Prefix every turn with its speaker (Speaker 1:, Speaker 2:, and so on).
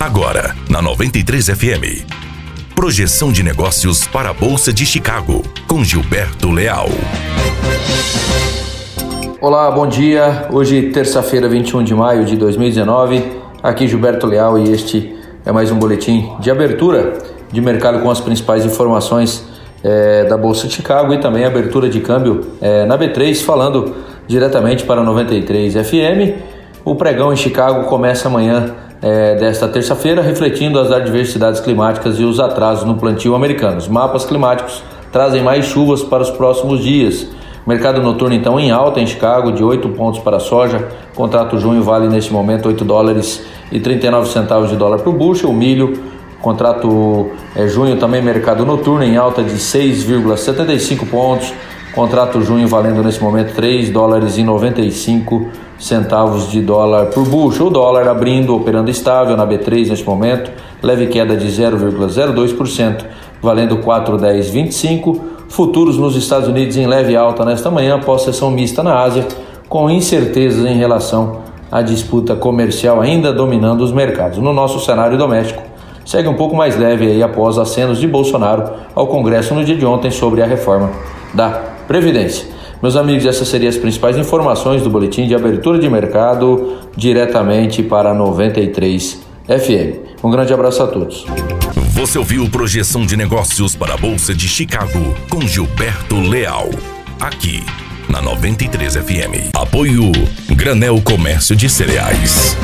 Speaker 1: Agora, na 93 FM. Projeção de negócios para a Bolsa de Chicago, com Gilberto Leal.
Speaker 2: Olá, bom dia. Hoje, terça-feira, 21 de maio de 2019. Aqui Gilberto Leal e este é mais um boletim de abertura de mercado com as principais informações é, da Bolsa de Chicago e também abertura de câmbio é, na B3, falando diretamente para 93 FM. O pregão em Chicago começa amanhã é, desta terça-feira, refletindo as adversidades climáticas e os atrasos no plantio americano. Os mapas climáticos trazem mais chuvas para os próximos dias. Mercado noturno então em alta em Chicago, de 8 pontos para a soja. Contrato junho vale neste momento 8 dólares e 39 centavos de dólar por bushel. O milho, contrato é, junho também mercado noturno em alta de 6,75 pontos. Contrato junho valendo nesse momento 3 dólares e 95 centavos de dólar por bushel. O dólar abrindo, operando estável na B3 neste momento, leve queda de 0,02%, valendo 4,1025. Futuros nos Estados Unidos em leve alta nesta manhã, após sessão mista na Ásia, com incertezas em relação à disputa comercial ainda dominando os mercados. No nosso cenário doméstico, segue um pouco mais leve aí após acenos de Bolsonaro ao Congresso no dia de ontem sobre a reforma da Previdência. Meus amigos, essas seriam as principais informações do boletim de abertura de mercado diretamente para 93 FM. Um grande abraço a todos.
Speaker 1: Você ouviu Projeção de Negócios para a Bolsa de Chicago com Gilberto Leal. Aqui na 93 FM. Apoio Granel Comércio de Cereais.